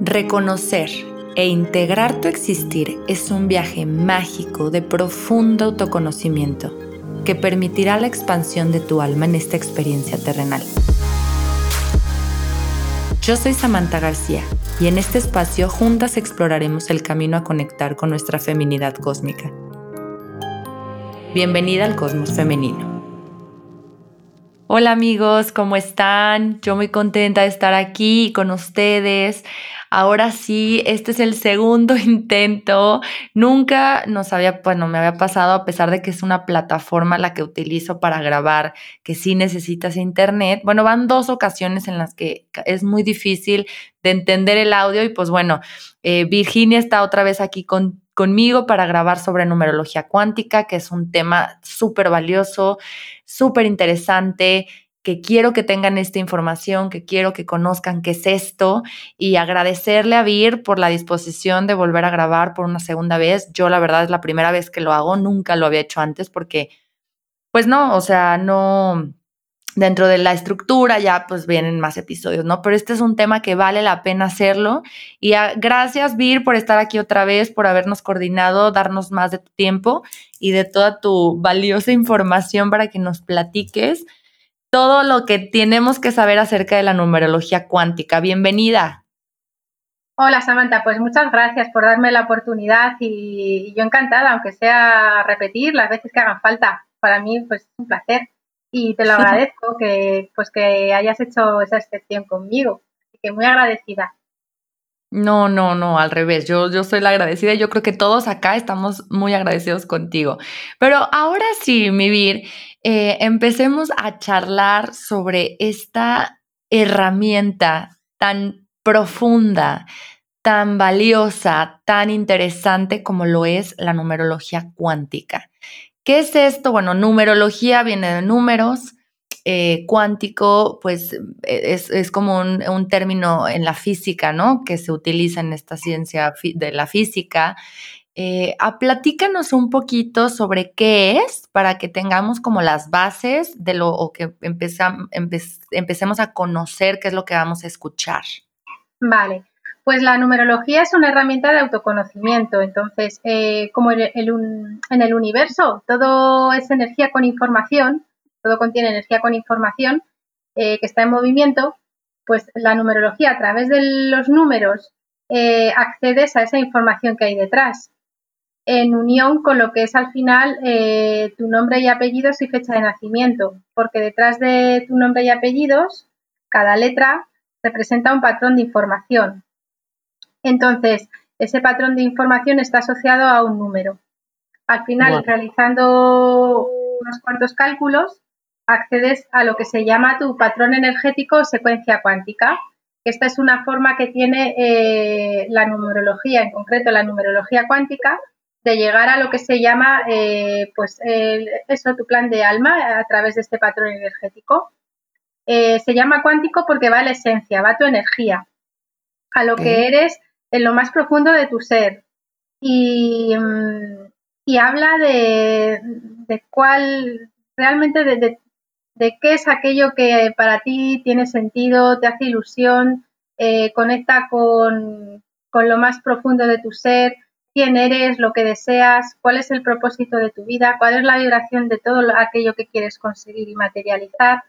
Reconocer e integrar tu existir es un viaje mágico de profundo autoconocimiento que permitirá la expansión de tu alma en esta experiencia terrenal. Yo soy Samantha García y en este espacio juntas exploraremos el camino a conectar con nuestra feminidad cósmica. Bienvenida al Cosmos Femenino. Hola amigos, ¿cómo están? Yo muy contenta de estar aquí con ustedes. Ahora sí, este es el segundo intento. Nunca nos había, bueno, me había pasado a pesar de que es una plataforma la que utilizo para grabar, que sí necesitas internet. Bueno, van dos ocasiones en las que es muy difícil de entender el audio y pues bueno, eh, Virginia está otra vez aquí con conmigo para grabar sobre numerología cuántica, que es un tema súper valioso, súper interesante, que quiero que tengan esta información, que quiero que conozcan qué es esto y agradecerle a Vir por la disposición de volver a grabar por una segunda vez. Yo la verdad es la primera vez que lo hago, nunca lo había hecho antes porque, pues no, o sea, no, dentro de la estructura ya pues vienen más episodios, ¿no? Pero este es un tema que vale la pena hacerlo. Y gracias, Vir, por estar aquí otra vez, por habernos coordinado, darnos más de tu tiempo y de toda tu valiosa información para que nos platiques todo lo que tenemos que saber acerca de la numerología cuántica. Bienvenida. Hola Samantha, pues muchas gracias por darme la oportunidad y, y yo encantada, aunque sea repetir las veces que hagan falta. Para mí pues es un placer y te lo agradezco que, pues, que hayas hecho esa excepción conmigo. Así que muy agradecida. No, no, no, al revés. Yo, yo soy la agradecida y yo creo que todos acá estamos muy agradecidos contigo. Pero ahora sí, mi Vir, eh, empecemos a charlar sobre esta herramienta tan profunda, tan valiosa, tan interesante como lo es la numerología cuántica. ¿Qué es esto? Bueno, numerología viene de números, eh, cuántico, pues e, es, como un, término en la física, ¿no? Que se utiliza en esta ciencia de la física. Eh, a, platícanos un poquito sobre qué es para que tengamos como las bases de lo que empecemos a conocer qué es lo que vamos a escuchar. Vale, pues la numerología es una herramienta de autoconocimiento. Entonces, eh, como en el, universo todo es energía con información, todo contiene energía con información eh, que está en movimiento, pues la numerología a través de los números eh, accedes a esa información que hay detrás, en unión con lo que es al final tu nombre y apellidos y fecha de nacimiento, porque detrás de tu nombre y apellidos, cada letra representa un patrón de información. Entonces, ese patrón de información está asociado a un número. Al final, realizando unos cuantos cálculos, accedes a lo que se llama tu patrón energético o secuencia cuántica. Esta es una forma que tiene eh, la numerología, en concreto la numerología cuántica, de llegar a lo que se llama, eh, pues, eso, tu plan de alma a través de este patrón energético. Eh, se llama cuántico porque va a la esencia, va a tu energía, a lo que eres en lo más profundo de tu ser y, mm, habla de, cuál, realmente de, qué es aquello que para ti tiene sentido, te hace ilusión, eh, conecta con, con lo más profundo de tu ser, quién eres, lo que deseas, cuál es el propósito de tu vida, cuál es la vibración de todo aquello que quieres conseguir y materializar.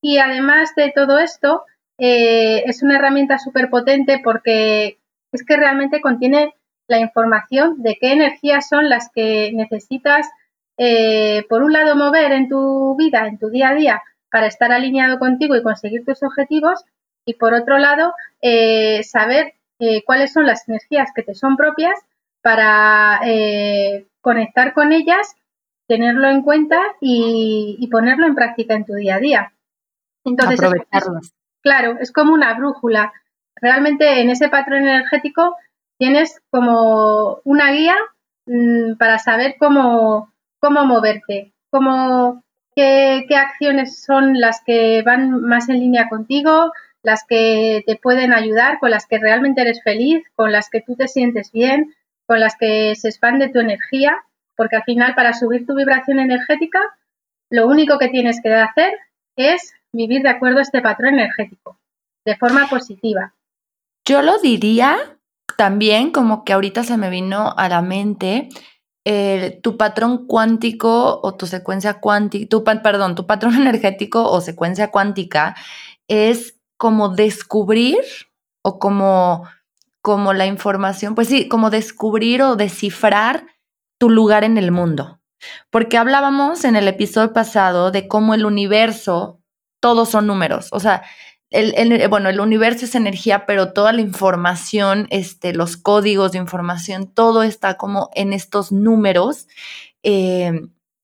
Y además de todo esto, eh, es una herramienta súper potente porque es que realmente contiene la información de qué energías son las que necesitas, eh, por un lado, mover en tu vida, en tu día a día, para estar alineado contigo y conseguir tus objetivos, y por otro lado, eh, saber cuáles son las energías que te son propias para conectar con ellas, tenerlo en cuenta y, ponerlo en práctica en tu día a día. Entonces, claro, es como una brújula. Realmente en ese patrón energético tienes como una guía mm, para saber cómo, cómo moverte, cómo, qué, acciones son las que van más en línea contigo, las que te pueden ayudar, con las que realmente eres feliz, con las que tú te sientes bien, con las que se expande tu energía, porque al final para subir tu vibración energética, lo único que tienes que hacer es vivir de acuerdo a este patrón energético, de forma positiva. Yo lo diría también como que ahorita se me vino a la mente tu patrón cuántico o tu secuencia cuántica, tu, perdón, tu patrón energético o secuencia cuántica es como descubrir o como, como la información, pues sí, como descubrir o descifrar tu lugar en el mundo. Porque hablábamos en el episodio pasado de cómo el universo, todos son números, o sea, el, bueno, el universo es energía, pero toda la información, este, los códigos de información, todo está como en estos números, eh,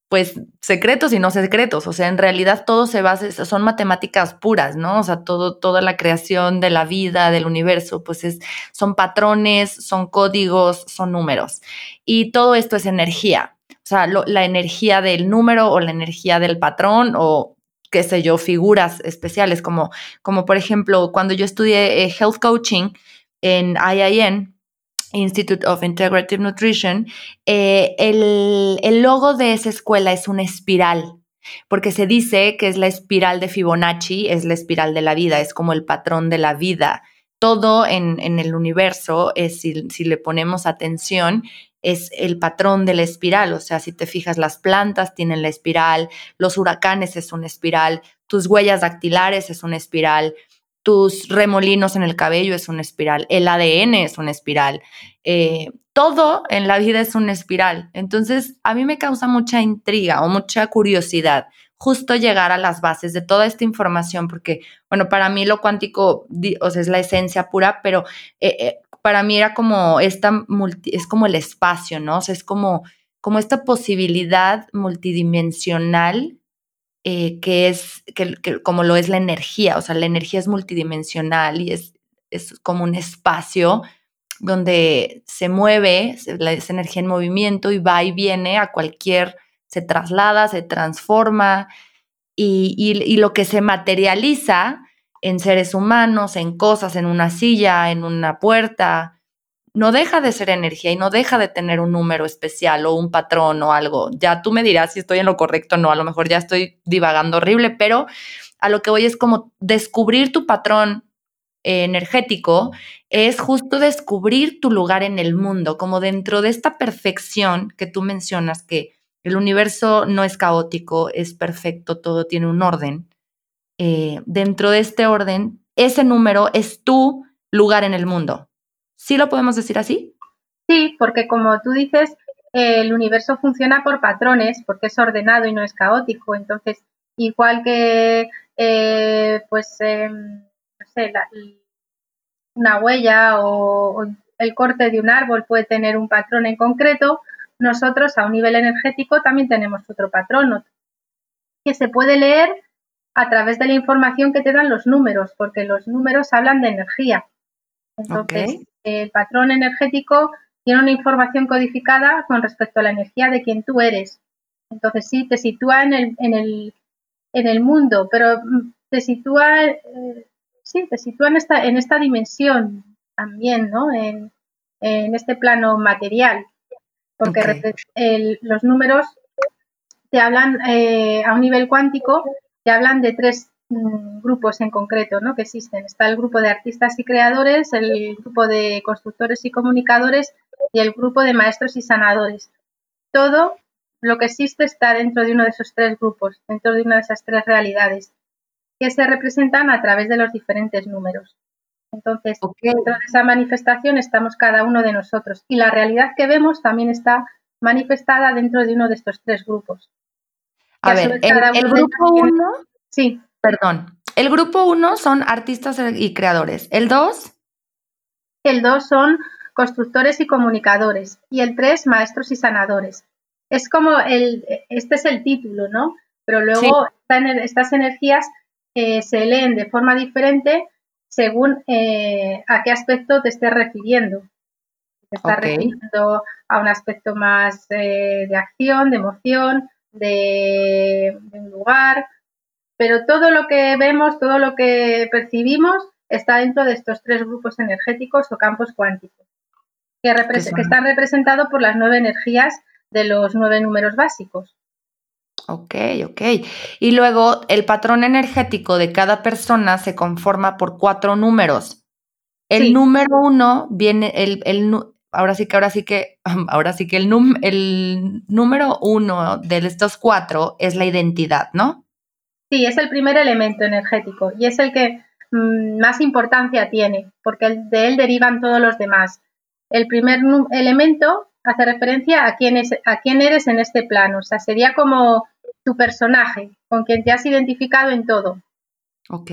pues secretos y no secretos. O sea, en realidad todo se basa, son matemáticas puras, ¿no? O sea, todo, toda la creación de la vida, del universo, pues es, son patrones, son códigos, son números. Y todo esto es energía. O sea, la energía del número o la energía del patrón o qué sé yo, figuras especiales, como, como por ejemplo, cuando yo estudié eh, Health Coaching en IIN, Institute of Integrative Nutrition, eh, el, el logo de esa escuela es una espiral, porque se dice que es la espiral de Fibonacci, es la espiral de la vida, es como el patrón de la vida. Todo en, en el universo, es, si, si, le ponemos atención, es el patrón de la espiral. O sea, si te fijas, las plantas tienen la espiral, los huracanes es una espiral, tus huellas dactilares es una espiral, tus remolinos en el cabello es una espiral, el ADN es una espiral. Eh, todo en la vida es una espiral. Entonces, a mí me causa mucha intriga o mucha curiosidad justo llegar a las bases de toda esta información, porque, bueno, para mí lo cuántico es la esencia pura, pero eh, eh, para mí era como esta multi, es como el espacio, ¿no? O sea, es como, como esta posibilidad multidimensional eh, que es que, como lo es la energía, o sea, la energía es multidimensional y es, es como un espacio donde se mueve, esa energía en movimiento y va y viene a cualquier, se traslada, se transforma y, y lo que se materializa en seres humanos, en cosas, en una silla, en una puerta, no deja de ser energía y no deja de tener un número especial o un patrón o algo. Ya tú me dirás si estoy en lo correcto o no, a lo mejor ya estoy divagando horrible, pero a lo que voy es como descubrir tu patrón energético es justo descubrir tu lugar en el mundo, como dentro de esta perfección que tú mencionas, que el universo no es caótico, es perfecto, todo tiene un orden. Eh, dentro de este orden, ese número es tu lugar en el mundo. ¿Sí lo podemos decir así? Sí, porque como tú dices, el universo funciona por patrones, porque es ordenado y no es caótico. Entonces, igual que, eh, pues, em, no sé, una huella o, o el corte de un árbol puede tener un patrón en concreto, nosotros a un nivel energético también tenemos otro patrón que se puede leer a través de la información que te dan los números, porque los números hablan de energía. Entonces, el patrón energético tiene una información codificada con respecto a la energía de quien tú eres. Entonces, sí, te sitúa en el, en el, en el mundo, pero mm, te sitúa, eh, sí, te sitúa en esta, en esta dimensión también, ¿no? En, este plano material, porque los números te hablan eh, a un nivel cuántico que hablan de tres grupos en concreto ¿no? que existen. Está el grupo de artistas y creadores, el grupo de constructores y comunicadores y el grupo de maestros y sanadores. Todo lo que existe está dentro de uno de esos tres grupos, dentro de una de esas tres realidades, que se representan a través de los diferentes números. Entonces, dentro de esa manifestación estamos cada uno de nosotros y la realidad que vemos también está manifestada dentro de uno de estos tres grupos. A ver, el, grupo 1, sí. Perdón, el grupo 1 son artistas y creadores. ¿El 2? El 2 son constructores y comunicadores. Y el 3, maestros y sanadores. Es como el, este es el título, ¿no? Pero luego estas energías eh, se leen de forma diferente según eh, a qué aspecto te estés refiriendo. Te estás refiriendo a un aspecto más eh, de acción, de emoción, de, un lugar, pero todo lo que vemos, todo lo que percibimos está dentro de estos tres grupos energéticos o campos cuánticos, que, que están representados por las nueve energías de los nueve números básicos. Ok, ok. Y luego el patrón energético de cada persona se conforma por cuatro números. El número uno viene, el, el, ahora sí que, ahora sí que, ahora sí que el, el número uno de estos cuatro es la identidad, ¿no? Sí, es el primer elemento energético y es el que mm, más importancia tiene, porque de él derivan todos los demás. El primer elemento hace referencia a quién, es, a quién eres en este plano, o sea, sería como tu personaje, con quien te has identificado en todo. Ok.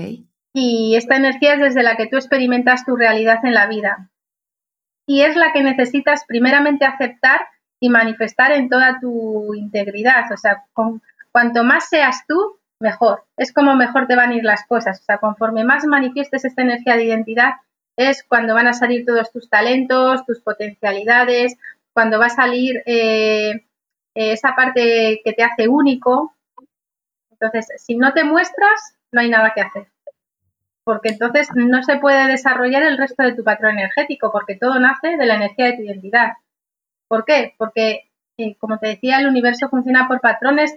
Y esta energía es desde la que tú experimentas tu realidad en la vida. Y es la que necesitas primeramente aceptar y manifestar en toda tu integridad. O sea, con, cuanto más seas tú, mejor. Es como mejor te van a ir las cosas. O sea, conforme más manifiestes esta energía de identidad, es cuando van a salir todos tus talentos, tus potencialidades, cuando va a salir eh, esa parte que te hace único. Entonces, si no te muestras, no hay nada que hacer. Porque entonces no se puede desarrollar el resto de tu patrón energético, porque todo nace de la energía de tu identidad. ¿Por qué? Porque, eh, como te decía, el universo funciona por patrones.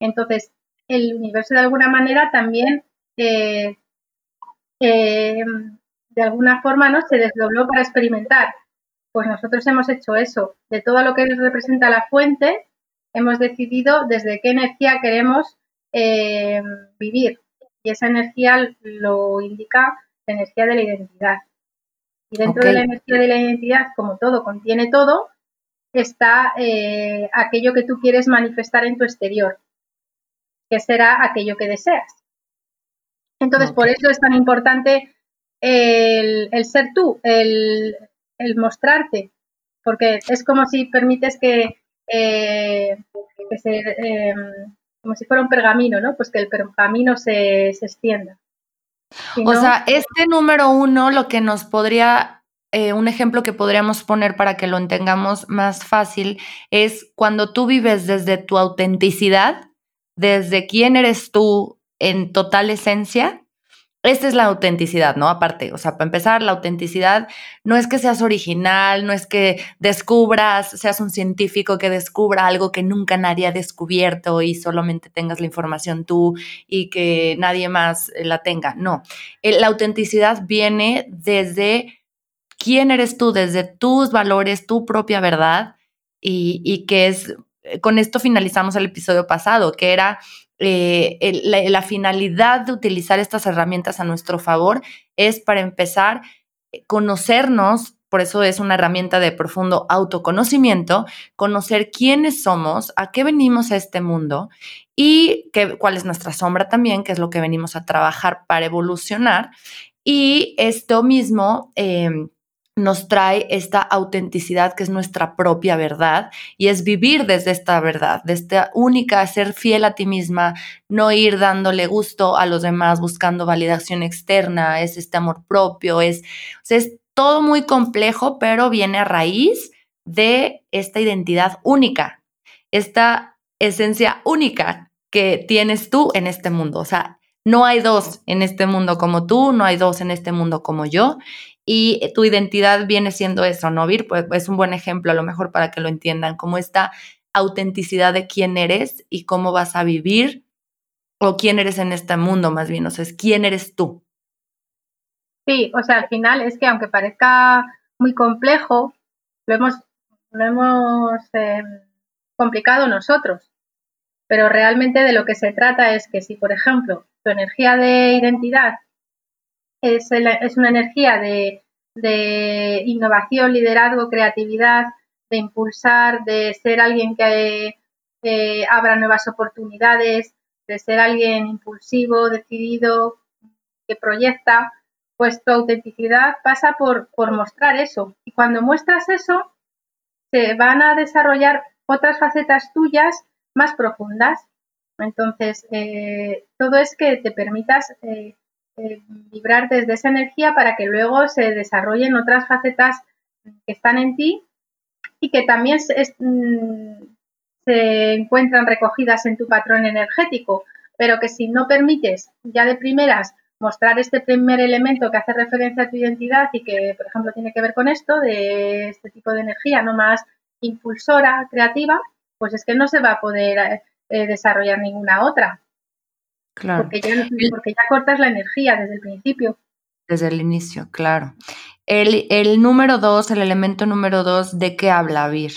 Entonces, el universo de alguna manera también, eh, eh, de alguna forma, ¿no? Se desdobló para experimentar. Pues nosotros hemos hecho eso. De todo lo que representa la fuente, hemos decidido desde qué energía queremos eh, vivir. Y esa energía lo indica la energía de la identidad. Y dentro de la energía de la identidad, como todo contiene todo, está aquello que tú quieres manifestar en tu exterior que será aquello que deseas. Entonces, por eso es tan importante el, ser tú, el, mostrarte, porque es como si permites que, eh, em, como si fuera un pergamino, ¿no? Pues que el pergamino se, extienda. o sea, este número uno, lo que nos podría, eh, un ejemplo que podríamos poner para que lo entendamos más fácil, es cuando tú vives desde tu autenticidad, desde quién eres tú en total esencia, esta es la autenticidad, ¿no? Aparte, o sea, para empezar, la autenticidad no es que seas original, no es que descubras, seas un científico que descubra algo que nunca nadie ha descubierto y solamente tengas la información tú y que nadie más la tenga. No, la autenticidad viene desde quién eres tú, desde tus valores, tu propia verdad y, y que es eh, con esto finalizamos el episodio pasado, que era eh, la, finalidad de utilizar estas herramientas a nuestro favor es para empezar eh, conocernos, por eso es una herramienta de profundo autoconocimiento, conocer quiénes somos, a qué venimos a este mundo y cuál es nuestra sombra también, que es lo que venimos a trabajar para evolucionar. Y esto mismo em, nos trae esta autenticidad que es nuestra propia verdad y es vivir desde esta verdad, de esta única, ser fiel a ti misma, no ir dándole gusto a los demás buscando validación externa, es este amor propio, es, es todo muy complejo, pero viene a raíz de esta identidad única, esta esencia única que tienes tú en este mundo. No hay dos en este mundo como tú, no hay dos en este mundo como yo y tu identidad viene siendo eso, ¿no, Vir? Pues es un buen ejemplo a lo mejor para que lo entiendan, como esta autenticidad de quién eres y cómo vas a vivir o quién eres en este mundo más bien, o sea, es quién eres tú. Sí, o sea, al final es que aunque parezca muy complejo, lo hemos, lo hemos em, complicado nosotros, pero realmente de lo que se trata es que si, por ejemplo, tu energía de identidad es, es una energía de, innovación, liderazgo, creatividad, de impulsar, de ser alguien que abra nuevas oportunidades, de ser alguien impulsivo, decidido, que proyecta, pues tu autenticidad pasa por, por mostrar eso. Y cuando muestras eso, se van a desarrollar otras facetas tuyas más profundas. Entonces, eh, todo es que te permitas eh, eh, vibrar desde esa energía para que luego se desarrollen otras facetas que están en ti y que también mm, se, encuentran recogidas en tu patrón energético, pero que si no permites ya de primeras mostrar este primer elemento que hace referencia a tu identidad y que, por ejemplo, tiene que ver con esto, de este tipo de energía no más impulsora, creativa, pues es que no se va a poder eh, desarrollar ninguna otra. Porque ya, porque ya cortas la energía desde el principio. Desde el inicio, claro. El, el número dos, el elemento número dos, ¿de qué habla Vir?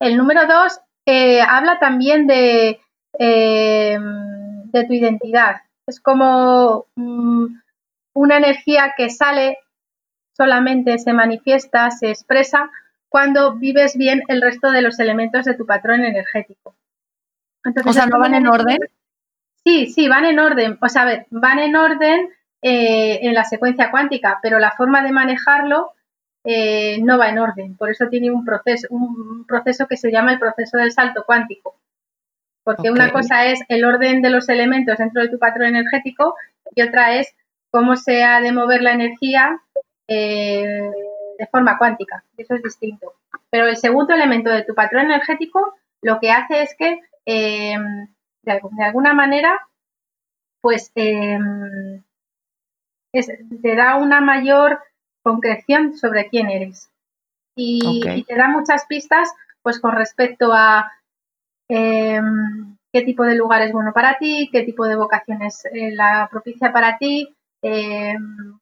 El número dos eh, habla también de, em, de tu identidad. Es como mm, una energía que sale, solamente se manifiesta, se expresa cuando vives bien el resto de los elementos de tu patrón energético. O sea, ¿no van en orden? Sí, sí, van en orden. O sea, a ver, van en orden eh, en la secuencia cuántica, pero la forma de manejarlo eh, no va en orden. Por eso tiene un proceso, un proceso que se llama el proceso del salto cuántico. Porque una cosa es el orden de los elementos dentro de tu patrón energético y otra es cómo se ha de mover la energía eh, de forma cuántica. Eso es distinto. Pero el segundo elemento de tu patrón energético lo que hace es que de, alguna manera, pues em, te da una mayor concreción sobre quién eres. Y, te da muchas pistas, pues con respecto a em, qué tipo de lugar es bueno para ti, qué tipo de vocación es eh, la propicia para ti, em,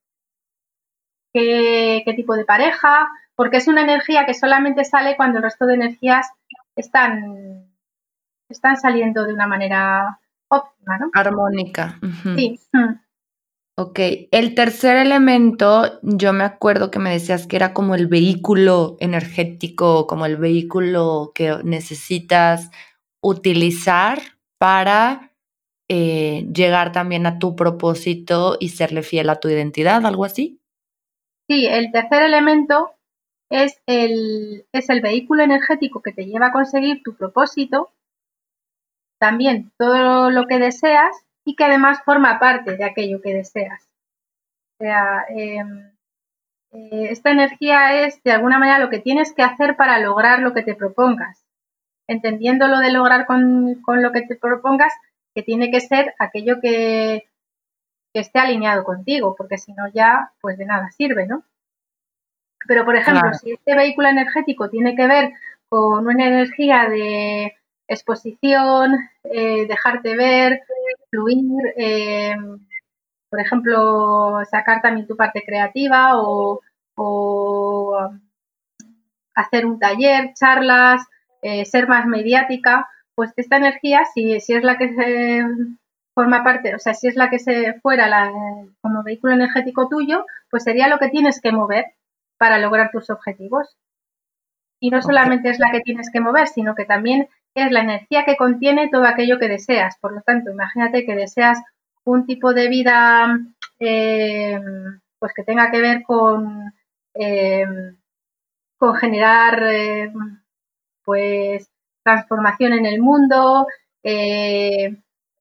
qué, qué tipo de pareja, porque es una energía que solamente sale cuando el resto de energías están están saliendo de una manera óptima, ¿no? Armónica. Sí. Ok, el tercer elemento, yo me acuerdo que me decías que era como el vehículo energético, como el vehículo que necesitas utilizar para eh, llegar también a tu propósito y serle fiel a tu identidad, algo así. Sí, el tercer elemento es el, es el vehículo energético que te lleva a conseguir tu propósito también todo lo que deseas y que además forma parte de aquello que deseas. O sea, em, eh, esta energía es de alguna manera lo que tienes que hacer para lograr lo que te propongas. Entendiendo lo de lograr con, lo que te propongas, que tiene que ser aquello que, esté alineado contigo, porque si no ya, pues de nada sirve, ¿no? Pero, por ejemplo, si este vehículo energético tiene que ver con una energía de exposición, eh, dejarte ver, fluir, eh, por ejemplo, sacar también tu parte creativa o, hacer un taller, charlas, eh, ser más mediática, pues esta energía, si, si es la que se forma parte, o sea, si es la que se fuera la, como vehículo energético tuyo, pues sería lo que tienes que mover para lograr tus objetivos. Y no solamente es la que tienes que mover, sino que también es la energía que contiene todo aquello que deseas. Por lo tanto, imagínate que deseas un tipo de vida eh, pues que tenga que ver con, eh, generar eh, pues transformación en el mundo,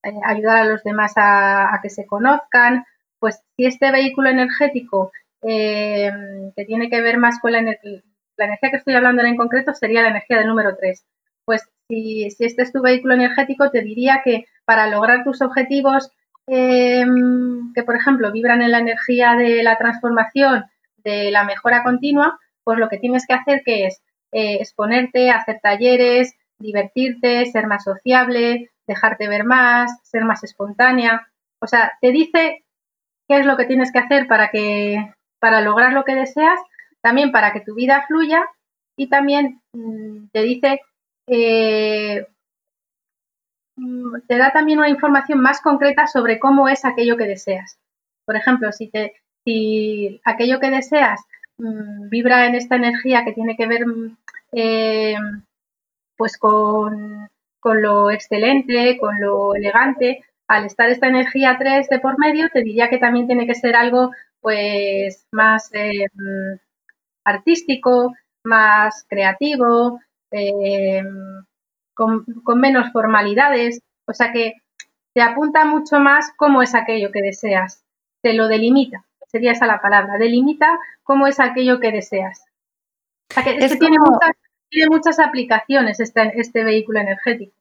ayudar a los demás a, que se conozcan. Pues si este vehículo energético que tiene que ver más con la, la energía que estoy hablando en concreto sería la energía del número 3 pues si, este es tu vehículo energético, te diría que para lograr tus objetivos, em, que por ejemplo vibran en la energía de la transformación, de la mejora continua, pues lo que tienes que hacer que es eh, exponerte, hacer talleres, divertirte, ser más sociable, dejarte ver más, ser más espontánea. O sea, te dice qué es lo que tienes que hacer para que para lograr lo que deseas, también para que tu vida fluya y también mm, te dice eh, mm, te da también una información más concreta sobre cómo es aquello que deseas. Por ejemplo, si, aquello que deseas mm, vibra en esta energía que tiene que ver mm, eh, pues con, lo excelente, con lo elegante, al estar esta energía 3 de por medio, te diría que también tiene que ser algo pues más eh, artístico, más creativo, eh, con, menos formalidades, o sea que te apunta mucho más cómo es aquello que deseas, te lo delimita, sería esa la palabra, delimita cómo es aquello que deseas. O sea que, tiene, muchas, tiene muchas aplicaciones este, este vehículo energético.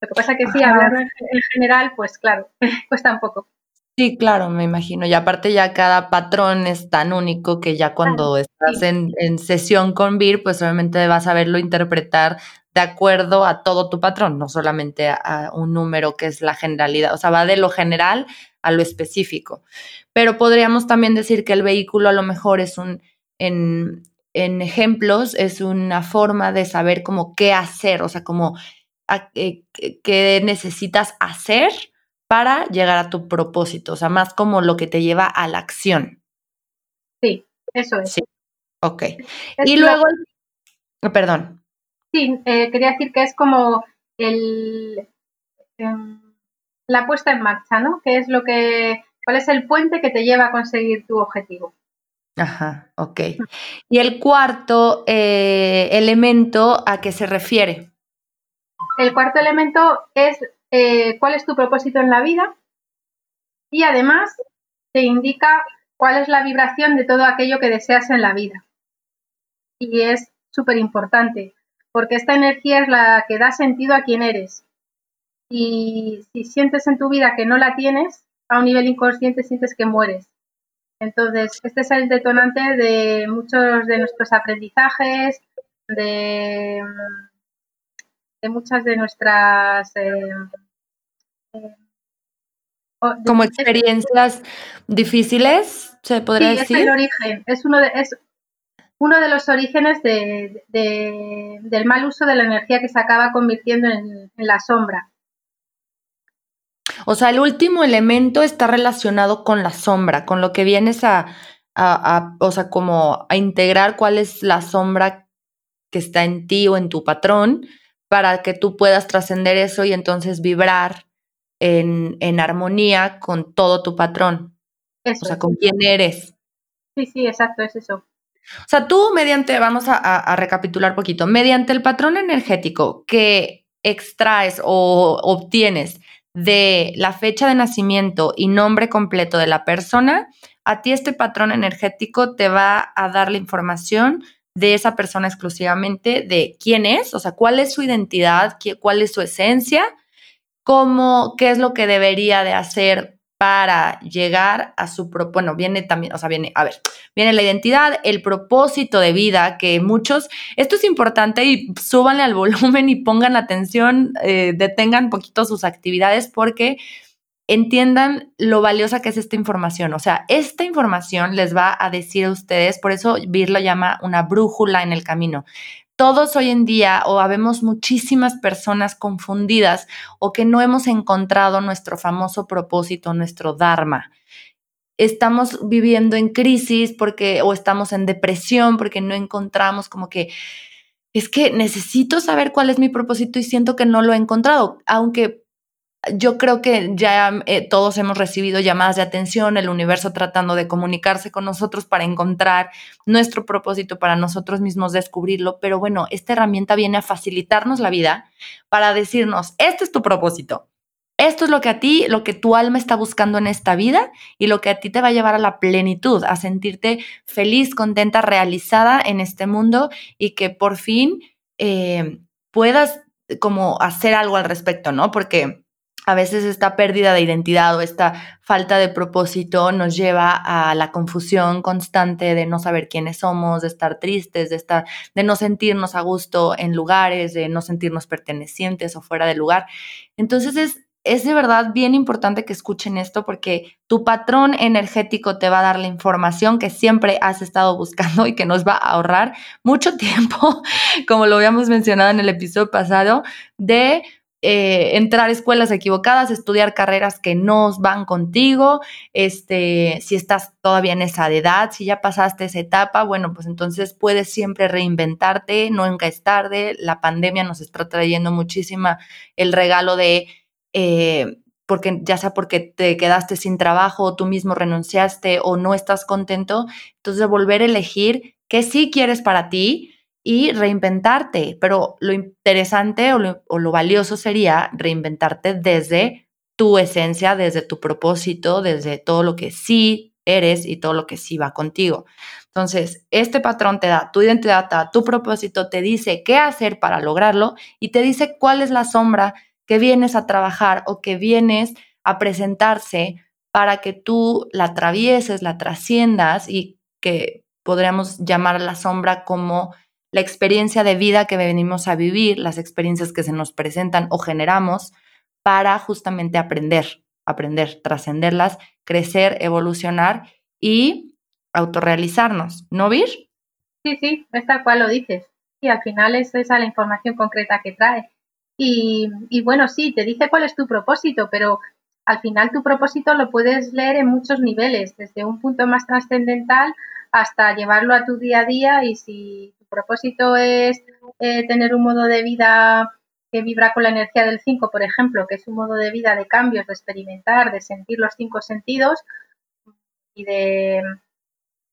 Lo que pasa que sí, hablar en, general, pues claro, cuesta un poco. Sí, claro, me imagino. Y aparte ya cada patrón es tan único que ya cuando estás en, en, sesión con VIR, pues obviamente vas a verlo interpretar de acuerdo a todo tu patrón, no solamente a, un número que es la generalidad, o sea, va de lo general a lo específico. Pero podríamos también decir que el vehículo a lo mejor es un, en, en ejemplos, es una forma de saber como qué hacer, o sea, como eh, qué necesitas hacer para llegar a tu propósito, o sea, más como lo que te lleva a la acción. Sí, eso es. Sí. Ok. y luego, perdón. Sí, eh, quería decir que es como el, em, la puesta en marcha, ¿no? ¿Qué es lo que, cuál es el puente que te lleva a conseguir tu objetivo? Ajá, ok. Y el cuarto eh, elemento, ¿a qué se refiere? El cuarto elemento es eh, cuál es tu propósito en la vida y además te indica cuál es la vibración de todo aquello que deseas en la vida. Y es súper importante porque esta energía es la que da sentido a quién eres. Y si sientes en tu vida que no la tienes, a un nivel inconsciente sientes que mueres. Entonces, este es el detonante de muchos de nuestros aprendizajes, de, muchas de nuestras... Eh, Como experiencias difíciles, se podría decir. Es el origen, es uno de, es uno de los orígenes del mal uso de la energía que se acaba convirtiendo en, la sombra. O sea, el último elemento está relacionado con la sombra, con lo que vienes a, o sea, como a integrar cuál es la sombra que está en ti o en tu patrón para que tú puedas trascender eso y entonces vibrar en, armonía con todo tu patrón. o sea, con quién eres. Sí, sí, exacto, es eso. O sea, tú mediante, vamos a, recapitular poquito, mediante el patrón energético que extraes o obtienes de la fecha de nacimiento y nombre completo de la persona, a ti este patrón energético te va a dar la información de esa persona exclusivamente, de quién es, o sea, cuál es su identidad, cuál es su esencia, cómo, qué es lo que debería de hacer para llegar a su propósito, bueno, viene también, o sea, viene, a ver, viene la identidad, el propósito de vida, que muchos, esto es importante y súbanle al volumen y pongan atención, eh, detengan poquito sus actividades porque entiendan lo valiosa que es esta información. O sea, esta información les va a decir a ustedes, por eso Vir lo llama una brújula en el camino todos hoy en día o habemos muchísimas personas confundidas o que no hemos encontrado nuestro famoso propósito, nuestro Dharma. Estamos viviendo en crisis porque o estamos en depresión porque no encontramos como que es que necesito saber cuál es mi propósito y siento que no lo he encontrado, aunque yo creo que ya eh, todos hemos recibido llamadas de atención, el universo tratando de comunicarse con nosotros para encontrar nuestro propósito, para nosotros mismos descubrirlo, pero bueno, esta herramienta viene a facilitarnos la vida para decirnos, este es tu propósito, esto es lo que a ti, lo que tu alma está buscando en esta vida y lo que a ti te va a llevar a la plenitud, a sentirte feliz, contenta, realizada en este mundo y que por fin eh, puedas como hacer algo al respecto, ¿no? Porque a veces esta pérdida de identidad o esta falta de propósito nos lleva a la confusión constante de no saber quiénes somos, de estar tristes, de estar, de no sentirnos a gusto en lugares, de no sentirnos pertenecientes o fuera de lugar. Entonces es, es de verdad bien importante que escuchen esto porque tu patrón energético te va a dar la información que siempre has estado buscando y que nos va a ahorrar mucho tiempo, como lo habíamos mencionado en el episodio pasado, de eh, entrar a escuelas equivocadas, estudiar carreras que no van contigo, este, si estás todavía en esa edad, si ya pasaste esa etapa, bueno, pues entonces puedes siempre reinventarte, nunca es tarde, la pandemia nos está trayendo muchísima el regalo de... Eh, porque ya sea porque te quedaste sin trabajo o tú mismo renunciaste o no estás contento, entonces volver a elegir qué sí quieres para ti, y reinventarte. Pero lo interesante o lo, valioso sería reinventarte desde tu esencia, desde tu propósito, desde todo lo que sí eres y todo lo que sí va contigo. Entonces, este patrón te da tu identidad, te da tu propósito, te dice qué hacer para lograrlo y te dice cuál es la sombra que vienes a trabajar o que vienes a presentarse para que tú la atravieses, la trasciendas y que podríamos llamar la sombra como la experiencia de vida que venimos a vivir, las experiencias que se nos presentan o generamos para justamente aprender, aprender, trascenderlas, crecer, evolucionar y autorrealizarnos, ¿no, Vir? Sí, sí, es tal cual lo dices. Y al final es esa la información concreta que trae. Y, y bueno, sí, te dice cuál es tu propósito, pero al final tu propósito lo puedes leer en muchos niveles, desde un punto más trascendental hasta llevarlo a tu día a día y si propósito es eh, tener un modo de vida que vibra con la energía del 5, por ejemplo, que es un modo de vida de cambios, de experimentar, de sentir los cinco sentidos y de,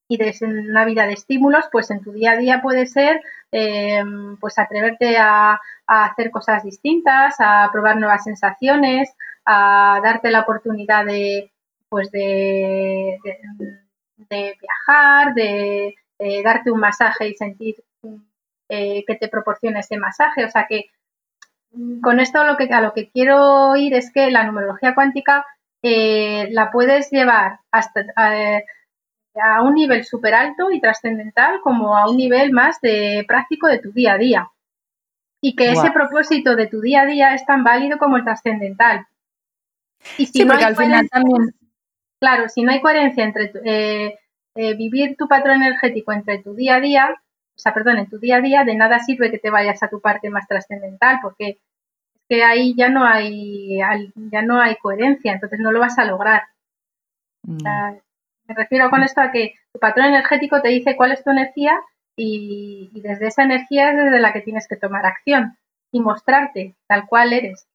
y de una vida de estímulos, pues en tu día a día puede ser eh, pues atreverte a, hacer cosas distintas, a probar nuevas sensaciones, a darte la oportunidad de, pues de, de, viajar, de, darte un masaje y sentir eh, que te proporciona ese masaje. O sea que mm, con esto lo que, a lo que quiero ir es que la numerología cuántica eh, la puedes llevar hasta a un nivel súper alto y trascendental como a un nivel más de práctico de tu día a día. Y que ese propósito de tu día a día es tan válido como el trascendental. Y si no porque al final también... Claro, si no hay coherencia entre eh, eh, vivir tu patrón energético entre tu día a día, o sea, perdón, en tu día a día, de nada sirve que te vayas a tu parte más trascendental, porque es que ahí ya no hay ya no hay coherencia, entonces no lo vas a lograr. Mm. me refiero con esto a que tu patrón energético te dice cuál es tu energía y, y desde esa energía es desde la que tienes que tomar acción y mostrarte tal cual eres.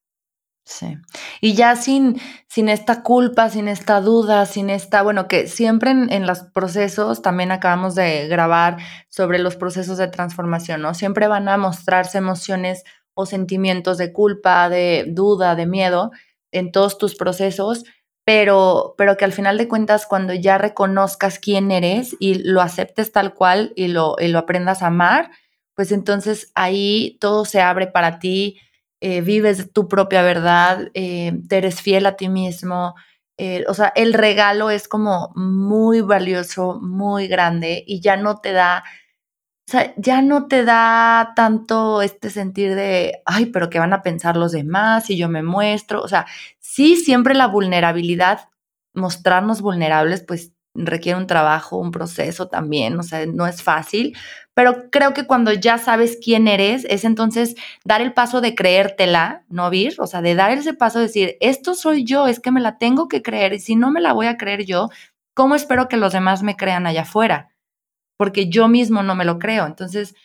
Sí. Y ya sin, sin esta culpa, sin esta duda, sin esta, bueno, que siempre en, los procesos, también acabamos de grabar sobre los procesos de transformación, ¿no? Siempre van a mostrarse emociones o sentimientos de culpa, de duda, de miedo en todos tus procesos, pero, pero que al final de cuentas, cuando ya reconozcas quién eres y lo aceptes tal cual y lo, y lo aprendas a amar, pues entonces ahí todo se abre para ti eh, vives tu propia verdad, eh, te eres fiel a ti mismo. Eh, o sea, el regalo es como muy valioso, muy grande y ya no te da, o sea, ya no te da tanto este sentir de, ay, pero ¿qué van a pensar los demás si yo me muestro? O sea, sí, siempre la vulnerabilidad, mostrarnos vulnerables, pues requiere un trabajo, un proceso también, o sea, no es fácil, pero creo que cuando ya sabes quién eres, es entonces dar el paso de creértela, ¿no, Vir? O sea, de dar ese paso de decir, esto soy yo, es que me la tengo que creer y si no me la voy a creer yo, ¿cómo espero que los demás me crean allá afuera? Porque yo mismo no me lo creo. Entonces,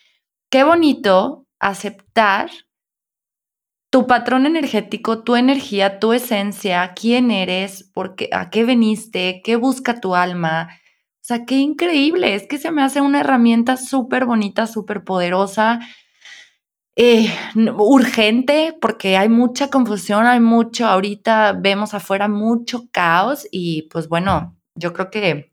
qué bonito aceptar tu patrón energético, tu energía, tu esencia, quién eres, porque, a qué veniste, qué busca tu alma. O sea, qué increíble. Es que se me hace una herramienta súper bonita, súper poderosa, eh, urgente, porque hay mucha confusión, hay mucho, ahorita vemos afuera mucho caos y pues bueno, yo creo que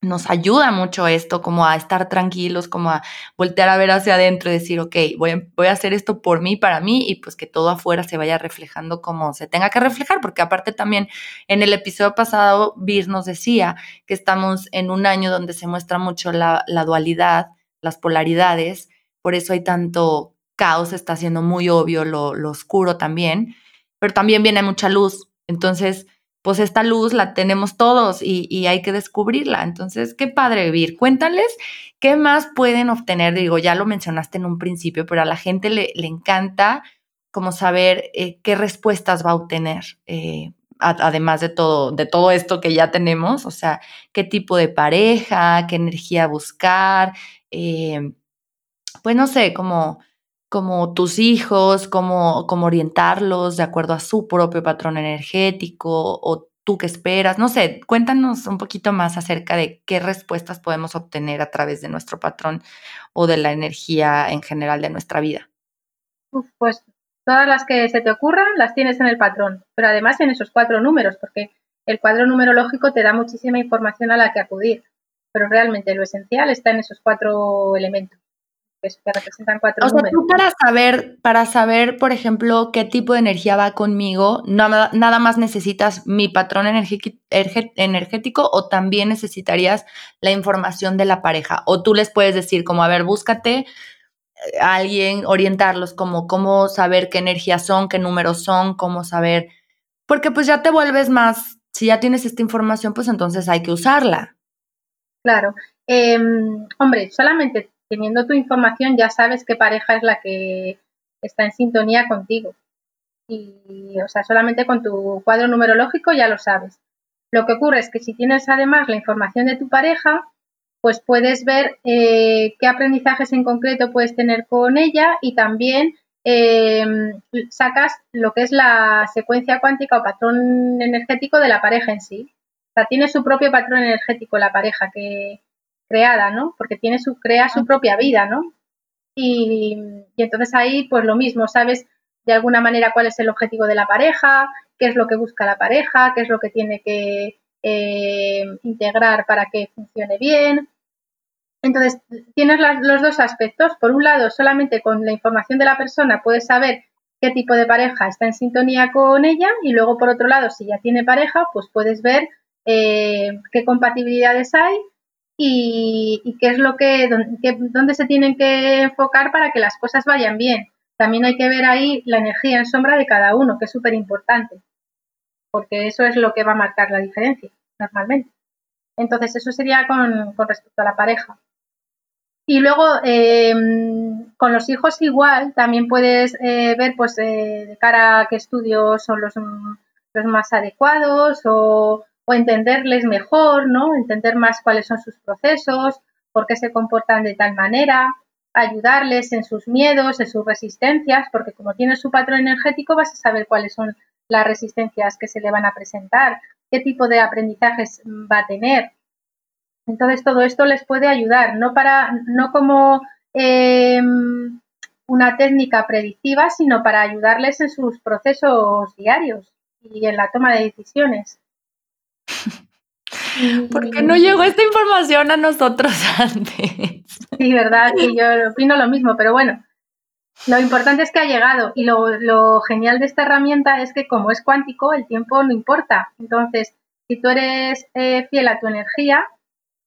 nos ayuda mucho esto, como a estar tranquilos, como a voltear a ver hacia adentro y decir, ok, voy a, voy a hacer esto por mí, para mí, y pues que todo afuera se vaya reflejando como se tenga que reflejar, porque aparte también en el episodio pasado, Vir nos decía que estamos en un año donde se muestra mucho la, dualidad, las polaridades, por eso hay tanto caos, está siendo muy obvio lo oscuro también, pero también viene mucha luz, entonces pues esta luz la tenemos todos y, hay que descubrirla. Entonces, qué padre vivir. Cuéntales qué más pueden obtener. Digo, ya lo mencionaste en un principio, pero a la gente le, encanta como saber eh, qué respuestas va a obtener. Eh, además de todo, de todo esto que ya tenemos, o sea, qué tipo de pareja, qué energía buscar, eh, pues no sé, como como tus hijos, cómo, cómo orientarlos de acuerdo a su propio patrón energético o tú qué esperas. No sé, cuéntanos un poquito más acerca de qué respuestas podemos obtener a través de nuestro patrón o de la energía en general de nuestra vida. pues todas las que se te ocurran las tienes en el patrón, pero además en esos cuatro números, porque el cuadro numerológico te da muchísima información a la que acudir, pero realmente lo esencial está en esos cuatro elementos que, representan cuatro o sea, Tú para saber, para saber, por ejemplo, qué tipo de energía va conmigo, nada, nada más necesitas mi patrón energético o también necesitarías la información de la pareja. O tú les puedes decir como, a ver, búscate a alguien, orientarlos como cómo saber qué energías son, qué números son, cómo saber, porque pues ya te vuelves más, si ya tienes esta información, pues entonces hay que usarla. Claro. Em, hombre, solamente teniendo tu información ya sabes qué pareja es la que está en sintonía contigo. Y, o sea, solamente con tu cuadro numerológico ya lo sabes. Lo que ocurre es que si tienes además la información de tu pareja, pues puedes ver eh, qué aprendizajes en concreto puedes tener con ella y también em, sacas lo que es la secuencia cuántica o patrón energético de la pareja en sí. O sea, tiene su propio patrón energético la pareja que creada, ¿no? Porque tiene su, crea su propia vida, ¿no? Y, y entonces ahí, pues lo mismo, sabes de alguna manera cuál es el objetivo de la pareja, qué es lo que busca la pareja, qué es lo que tiene que eh, integrar para que funcione bien. Entonces, tienes los dos aspectos. Por un lado, solamente con la información de la persona puedes saber qué tipo de pareja está en sintonía con ella y luego, por otro lado, si ya tiene pareja, pues puedes ver eh, qué compatibilidades hay y, qué es lo que, dónde se tienen que enfocar para que las cosas vayan bien. También hay que ver ahí la energía en sombra de cada uno, que es súper importante porque eso es lo que va a marcar la diferencia normalmente. Entonces, eso sería con, respecto a la pareja. Y luego, em, con los hijos igual, también puedes eh, ver, pues, eh, de cara a qué estudios son los, los más adecuados o, o, entenderles mejor, ¿no? Entender más cuáles son sus procesos, por qué se comportan de tal manera, ayudarles en sus miedos, en sus resistencias, porque como tienes su patrón energético vas a saber cuáles son las resistencias que se le van a presentar, qué tipo de aprendizajes va a tener. Entonces todo esto les puede ayudar, no para, no como em, una técnica predictiva, sino para ayudarles en sus procesos diarios y en la toma de decisiones. ¿Por qué no llegó esta información a nosotros antes? Sí, verdad, y yo opino lo mismo, pero bueno, lo importante es que ha llegado y lo, genial de esta herramienta es que como es cuántico, el tiempo no importa. Entonces, si tú eres eh, fiel a tu energía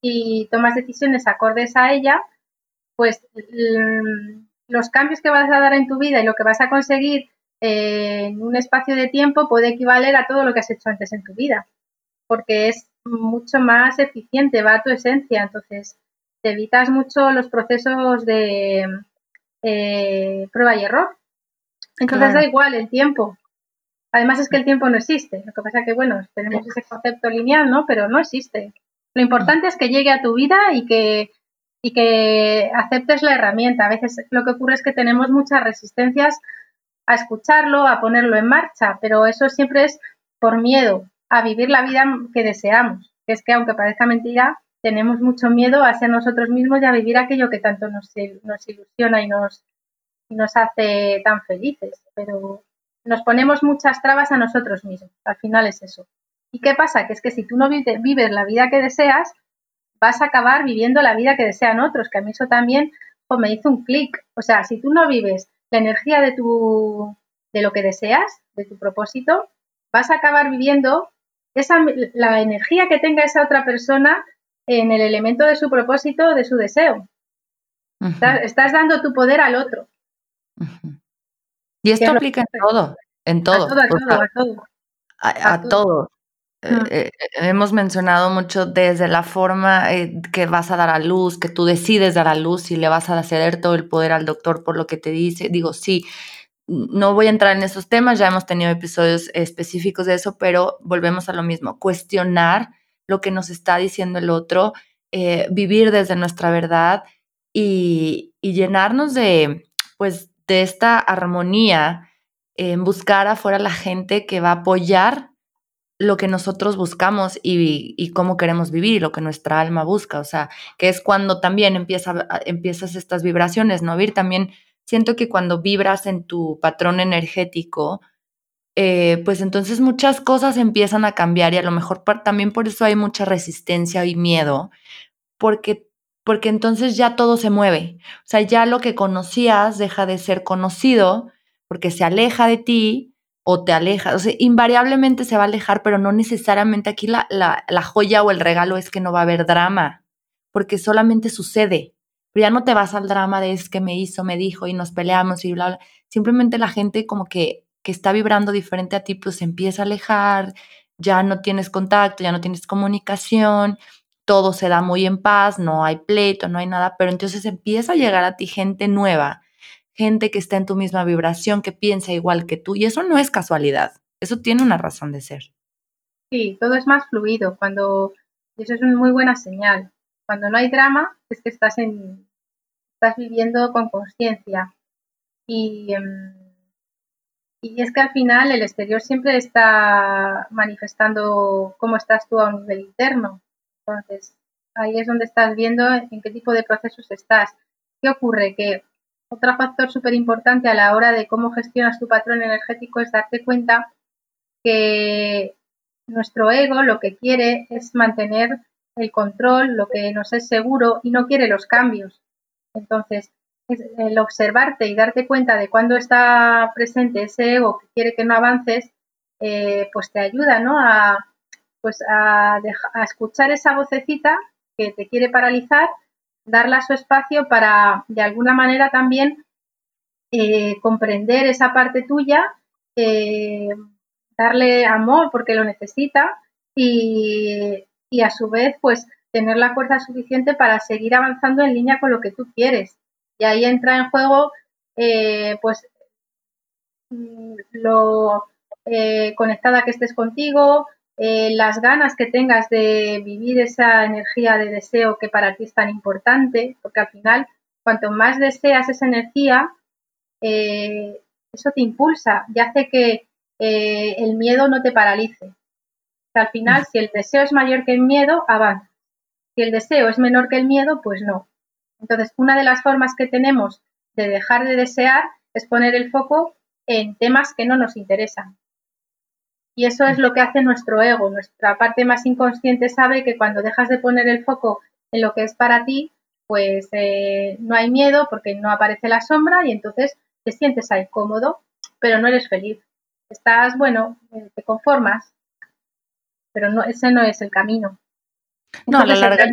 y tomas decisiones acordes a ella, pues los cambios que vas a dar en tu vida y lo que vas a conseguir eh, en un espacio de tiempo puede equivaler a todo lo que has hecho antes en tu vida, porque es mucho más eficiente, va a tu esencia. Entonces, te evitas mucho los procesos de eh, prueba y error. Entonces da igual el tiempo. Además es que el tiempo no existe. Lo que pasa que, bueno, tenemos ese concepto lineal, ¿no? Pero no existe. Lo importante es que llegue a tu vida y que, y que aceptes la herramienta. A veces lo que ocurre es que tenemos muchas resistencias a escucharlo, a ponerlo en marcha, pero eso siempre es por miedo a vivir la vida que deseamos. Que es que, aunque parezca mentira, tenemos mucho miedo a ser nosotros mismos y a vivir aquello que tanto nos, ilusiona y nos, nos hace tan felices. Pero nos ponemos muchas trabas a nosotros mismos. Al final es eso. ¿Y qué pasa? Que es que si tú no vives la vida que deseas, vas a acabar viviendo la vida que desean otros, que a mí eso también pues, me hizo un clic. O sea, si tú no vives la energía de tu de lo que deseas, de tu propósito, vas a acabar viviendo esa, la energía que tenga esa otra persona en el elemento de su propósito, de su deseo. estás, dando tu poder al otro. Y esto aplica en todo, en todo. A todo, hemos mencionado mucho desde la forma eh, que vas a dar a luz, que tú decides dar a luz y le vas a ceder todo el poder al doctor por lo que te dice. Digo, sí, no voy a entrar en esos temas, ya hemos tenido episodios específicos de eso, pero volvemos a lo mismo, cuestionar lo que nos está diciendo el otro, eh, vivir desde nuestra verdad y, llenarnos de, pues, de esta armonía en buscar afuera la gente que va a apoyar lo que nosotros buscamos y, cómo queremos vivir, lo que nuestra alma busca. O sea, que es cuando también empieza, empiezas estas vibraciones, ¿no? Vir también, siento que cuando vibras en tu patrón energético, eh, pues entonces muchas cosas empiezan a cambiar y a lo mejor también por eso hay mucha resistencia y miedo, porque, porque entonces ya todo se mueve. O sea, ya lo que conocías deja de ser conocido porque se aleja de ti o te aleja. O sea, invariablemente se va a alejar, pero no necesariamente aquí la, la, la joya o el regalo es que no va a haber drama, porque solamente sucede. Pero ya no te vas al drama de es que me hizo, me dijo y nos peleamos y bla, bla. Simplemente la gente como que, que está vibrando diferente a ti, pues se empieza a alejar, ya no tienes contacto, ya no tienes comunicación, todo se da muy en paz, no hay pleito, no hay nada, pero entonces empieza a llegar a ti gente nueva, gente que está en tu misma vibración, que piensa igual que tú, y eso no es casualidad, eso tiene una razón de ser. Sí, todo es más fluido, cuando, y eso es una muy buena señal, cuando no hay drama es que estás, en, estás viviendo con conciencia. Y, em, y es que al final el exterior siempre está manifestando cómo estás tú a un nivel interno. Entonces, ahí es donde estás viendo en qué tipo de procesos estás. ¿Qué ocurre? Que otro factor súper importante a la hora de cómo gestionas tu patrón energético es darte cuenta que nuestro ego lo que quiere es mantener el control, lo que nos es seguro y no quiere los cambios. Entonces, el observarte y darte cuenta de cuándo está presente ese ego que quiere que no avances, eh, pues te ayuda, ¿no? A, pues a, escuchar esa vocecita que te quiere paralizar, darle a su espacio para, de alguna manera, también eh, comprender esa parte tuya, eh, darle amor porque lo necesita y, y a su vez, pues tener la fuerza suficiente para seguir avanzando en línea con lo que tú quieres. Y ahí entra en juego, eh, pues, mm, lo eh, conectada que estés contigo, eh, las ganas que tengas de vivir esa energía de deseo que para ti es tan importante, porque al final, cuanto más deseas esa energía, eso te impulsa y hace que el miedo no te paralice al final, si el deseo es mayor que el miedo, avanza. Si el deseo es menor que el miedo, pues no. Entonces, una de las formas que tenemos de dejar de desear es poner el foco en temas que no nos interesan. Y eso es lo que hace nuestro ego. Nuestra parte más inconsciente sabe que cuando dejas de poner el foco en lo que es para ti, pues eh, no hay miedo porque no aparece la sombra y entonces te sientes ahí cómodo, pero no eres feliz. Estás, bueno, eh, te conformas, pero no, ese no es el camino. no, a la larga.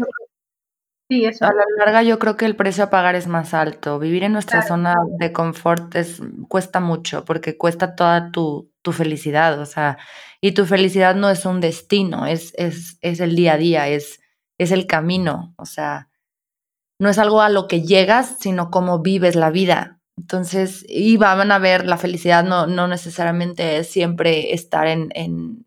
Sí, eso. A la larga yo creo que el precio a pagar es más alto. Vivir en nuestra zona de confort es, cuesta mucho porque cuesta toda tu, tu, felicidad, o sea, y tu felicidad no es un destino, es, es, es el día a día, es, es el camino, o sea, no es algo a lo que llegas, sino cómo vives la vida. Entonces, y van a ver, la felicidad no, no necesariamente es siempre estar en, en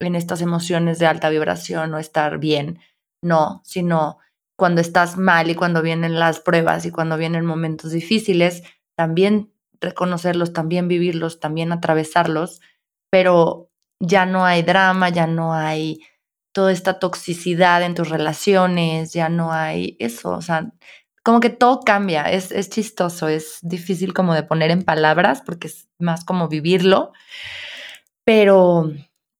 en estas emociones de alta vibración o estar bien, no, sino cuando estás mal y cuando vienen las pruebas y cuando vienen momentos difíciles, también reconocerlos, también vivirlos, también atravesarlos, pero ya no hay drama, ya no hay toda esta toxicidad en tus relaciones, ya no hay eso, o sea, como que todo cambia, es, es chistoso, es difícil como de poner en palabras porque es más como vivirlo, pero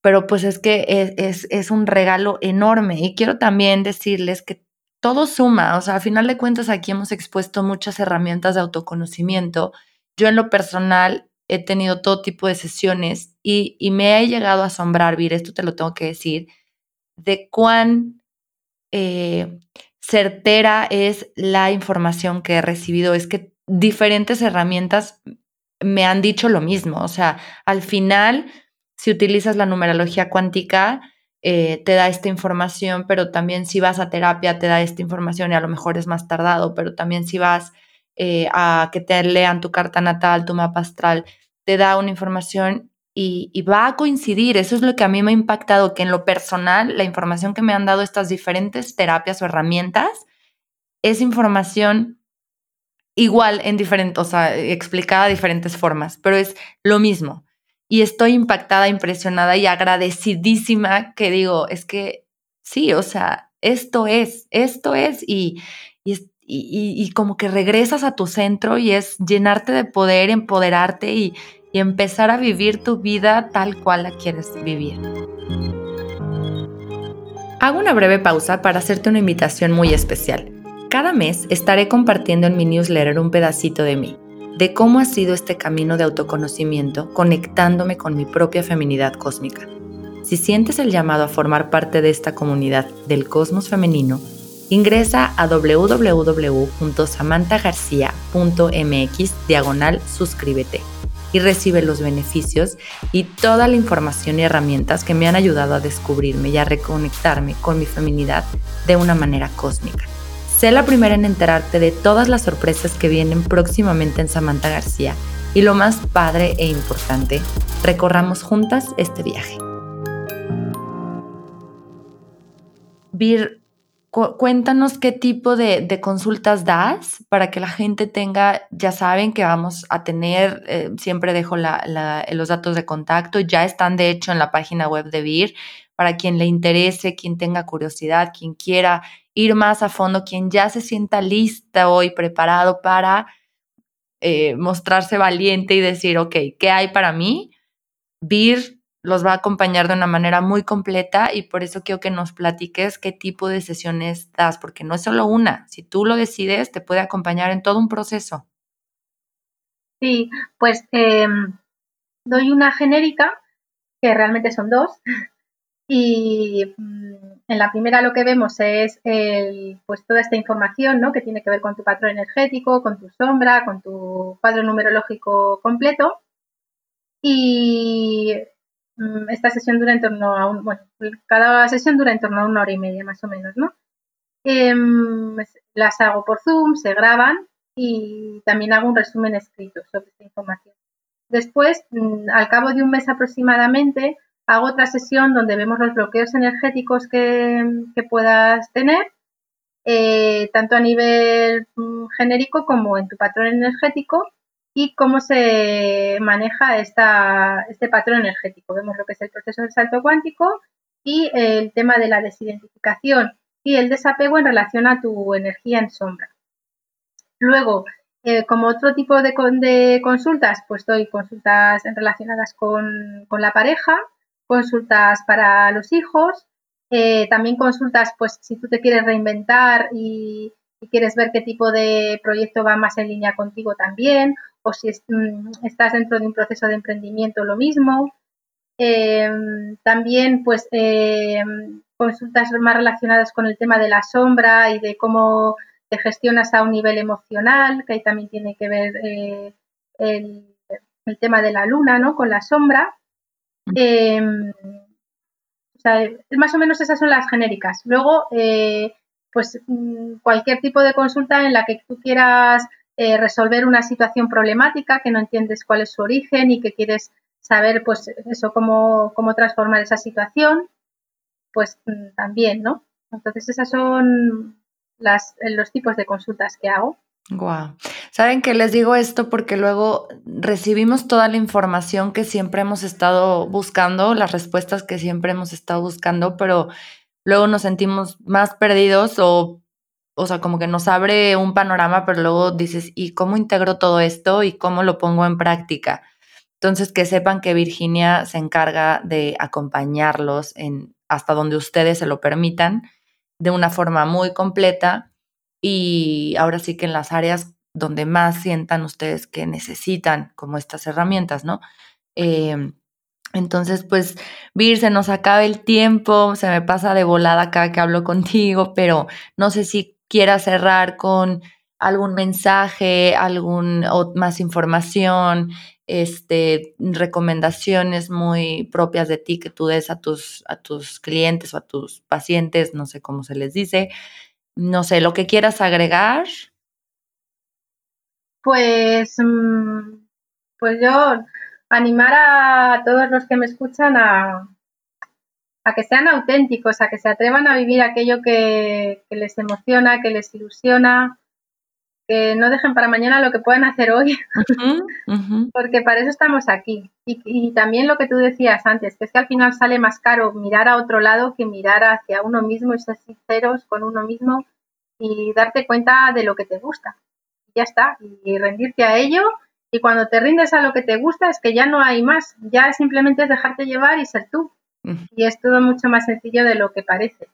pero pues es que es, es, un regalo enorme. Y quiero también decirles que todo suma, o sea, a final de cuentas aquí hemos expuesto muchas herramientas de autoconocimiento. Yo en lo personal he tenido todo tipo de sesiones y, y me he llegado a asombrar, Vir, esto te lo tengo que decir, de cuán eh, certera es la información que he recibido. Es que diferentes herramientas me han dicho lo mismo, o sea, al final si utilizas la numerología cuántica, eh, te da esta información, pero también si vas a terapia te da esta información y a lo mejor es más tardado, pero también si vas eh, a que te lean tu carta natal, tu mapa astral, te da una información y, y, va a coincidir. Eso es lo que a mí me ha impactado, que en lo personal, la información que me han dado estas diferentes terapias o herramientas es información igual en diferentes, o sea, explicada de diferentes formas, pero es lo mismo y estoy impactada, impresionada y agradecidísima que digo, es que sí, o sea, esto es, esto es y, y, y, como que regresas a tu centro y es llenarte de poder, empoderarte y, y empezar a vivir tu vida tal cual la quieres vivir. Hago una breve pausa para hacerte una invitación muy especial. Cada mes estaré compartiendo en mi newsletter un pedacito de mí de cómo ha sido este camino de autoconocimiento conectándome con mi propia feminidad cósmica. Si sientes el llamado a formar parte de esta comunidad del cosmos femenino, Ingresa a www.samanthagarcia.mx diagonal suscríbete y recibe los beneficios y toda la información y herramientas que me han ayudado a descubrirme y a reconectarme con mi feminidad de una manera cósmica. Sé la primera en enterarte de todas las sorpresas que vienen próximamente en Samantha García y lo más padre e importante, recorramos juntas este viaje. Vir, cuéntanos qué tipo de, consultas das para que la gente tenga, ya saben que vamos a tener, eh, siempre dejo los datos de contacto, ya están de hecho en la página web de VIR, para quien le interese, quien tenga curiosidad, quien quiera ir más a fondo, quien ya se sienta lista hoy, preparado para eh, mostrarse valiente y decir, ok, ¿qué hay para mí? VIR los va a acompañar de una manera muy completa y por eso quiero que nos platiques qué tipo de sesiones das, porque no es solo una, si tú lo decides, te puede acompañar en todo un proceso. Sí, pues em, doy una genérica, que realmente son dos, y mm, en la primera lo que vemos es el, pues toda esta información ¿no? que tiene que ver con tu patrón energético, con tu sombra, con tu cuadro numerológico completo. Y esta sesión dura en torno a un, bueno, cada sesión dura en torno a una hora y media más o menos, ¿no? Em, las hago por Zoom, se graban y también hago un resumen escrito sobre esta información. Después, mm, al cabo de un mes aproximadamente, hago otra sesión donde vemos los bloqueos energéticos que, puedas tener, eh, tanto a nivel mm, genérico como en tu patrón energético, y cómo se maneja este patrón energético. Vemos lo que es el proceso del salto cuántico y el tema de la desidentificación y el desapego en relación a tu energía en sombra. Luego, eh, como otro tipo de, de, consultas, pues doy consultas relacionadas con, la pareja, consultas para los hijos, eh, también consultas, pues si tú te quieres reinventar y, y, quieres ver qué tipo de proyecto va más en línea contigo también, o si mm, estás dentro de un proceso de emprendimiento, lo mismo. Em, también, pues, em, consultas más relacionadas con el tema de la sombra y de cómo te gestionas a un nivel emocional, que ahí también tiene que ver eh, el, tema de la luna, ¿no? Con la sombra. Em, o sea, más o menos esas son las genéricas. Luego, eh, pues mm, cualquier tipo de consulta en la que tú quieras eh, resolver una situación problemática que no entiendes cuál es su origen y que quieres saber, pues, eso, cómo, cómo transformar esa situación, pues mm, también, ¿no? Entonces, esas son las, los tipos de consultas que hago. Guau. Saben que les digo esto porque luego recibimos toda la información que siempre hemos estado buscando, las respuestas que siempre hemos estado buscando, pero luego nos sentimos más perdidos o o sea, como que nos abre un panorama, pero luego dices, ¿y cómo integro todo esto y cómo lo pongo en práctica? Entonces, que sepan que Virginia se encarga de acompañarlos en hasta donde ustedes se lo permitan, de una forma muy completa y ahora sí que en las áreas donde más sientan ustedes que necesitan como estas herramientas, ¿no? Entonces, pues, Vir, se nos acaba el tiempo, se me pasa de volada cada que hablo contigo, pero no sé si quiera cerrar con algún mensaje, algún más información, este, recomendaciones muy propias de ti que tú des a tus, a tus clientes o a tus pacientes, no sé cómo se les dice, no sé, lo que quieras agregar. Pues, mm, pues yo animar a todos los que me escuchan a, a que sean auténticos, a que se atrevan a vivir aquello que, les emociona, que les ilusiona, que no dejen para mañana lo que puedan hacer hoy, porque para eso estamos aquí. Y, también lo que tú decías antes, que es que al final sale más caro mirar a otro lado que mirar hacia uno mismo y ser sinceros con uno mismo y darte cuenta de lo que te gusta. Y ya está, y rendirte a ello. Y cuando te rindes a lo que te gusta es que ya no hay más, ya simplemente es dejarte llevar y ser tú. Y es todo mucho más sencillo de lo que parece.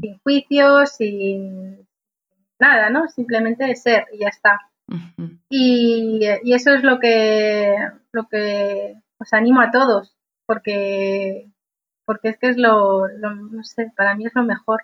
Sin juicios, sin nada, ¿no? Simplemente ser y ya está. y, eso es lo que, lo que os animo a todos, porque, porque es que es lo, no sé, para mí es lo mejor,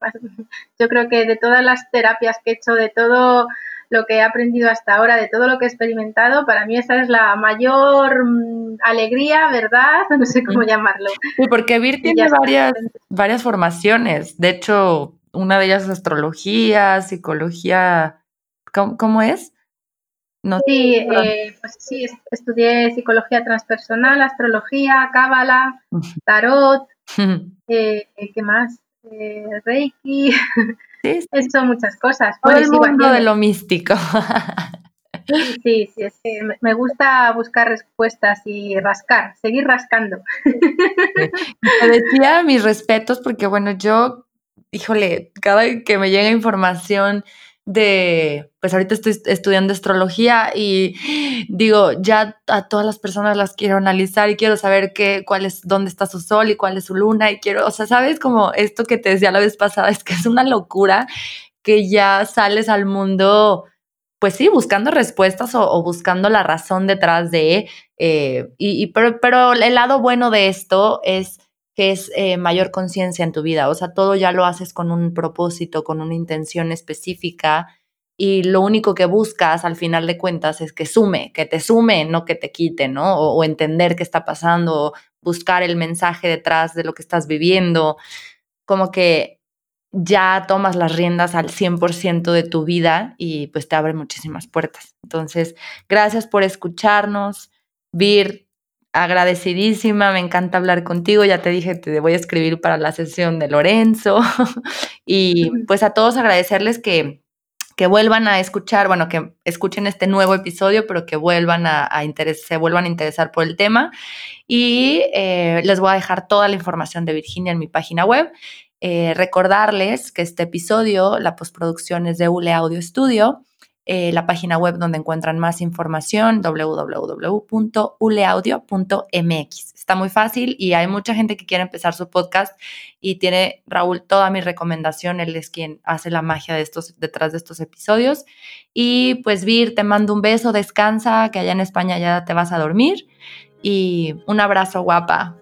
yo creo que de todas las terapias que he hecho, de todo lo que he aprendido hasta ahora, de todo lo que he experimentado, para mí esa es la mayor mm, alegría, ¿verdad? No sé cómo llamarlo. Sí, porque Vir tiene varias, varias formaciones. De hecho, una de ellas es astrología, psicología. ¿Cómo, es? No sí, eh, pues sí, estudié psicología transpersonal, astrología, cábala, tarot, eh, ¿qué más? Eh, Reiki. Sí, Son muchas cosas. Todo el mundo de lo místico. Sí, sí, me gusta buscar respuestas y rascar, seguir rascando. Te decía mis respetos porque, bueno, yo, híjole, cada vez que me llega información de, pues ahorita estoy estudiando astrología y digo, ya a todas las personas las quiero analizar y quiero saber qué, cuál es, dónde está su sol y cuál es su luna y quiero, o sea, sabes como esto que te decía la vez pasada, es que es una locura que ya sales al mundo, pues sí, buscando respuestas o, buscando la razón detrás de, eh, y, pero, pero el lado bueno de esto es que es eh, mayor conciencia en tu vida. O sea, todo ya lo haces con un propósito, con una intención específica y lo único que buscas al final de cuentas es que sume, que te sume, no que te quite, ¿no? O, entender qué está pasando, buscar el mensaje detrás de lo que estás viviendo, como que ya tomas las riendas al 100% de tu vida y pues te abre muchísimas puertas. Entonces, gracias por escucharnos. Vir, agradecidísima, me encanta hablar contigo, ya te dije, te voy a escribir para la sesión de Lorenzo y pues a todos agradecerles que, que vuelvan a escuchar, bueno, que escuchen este nuevo episodio, pero que vuelvan a, se vuelvan a interesar por el tema. Y eh, les voy a dejar toda la información de Virginia en mi página web. Eh, recordarles que este episodio, la postproducción es de ULE Audio Studio eh, la página web donde encuentran más información, www.uleaudio.mx. Está muy fácil y hay mucha gente que quiere empezar su podcast y tiene Raúl toda mi recomendación, él es quien hace la magia de estos, detrás de estos episodios. Y pues Vir, te mando un beso, descansa, que allá en España ya te vas a dormir y un abrazo guapa.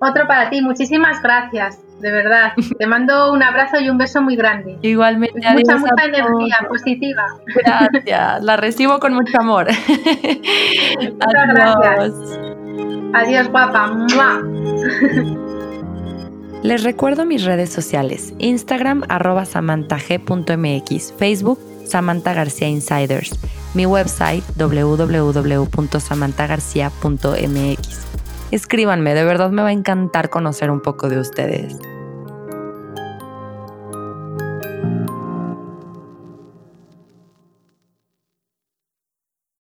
Otro para ti, muchísimas gracias de verdad. Te mando un abrazo y un beso muy grande. Igualmente. Mucha, mucha energía positiva. Gracias, la recibo con mucho amor. Muchas gracias. Adiós, guapa. Les recuerdo mis redes sociales, Instagram arroba samantag.mx, Facebook Samantha García Insiders, mi website www.samanthagarcia.mx. Escríbanme, de verdad me va a encantar conocer un poco de ustedes. you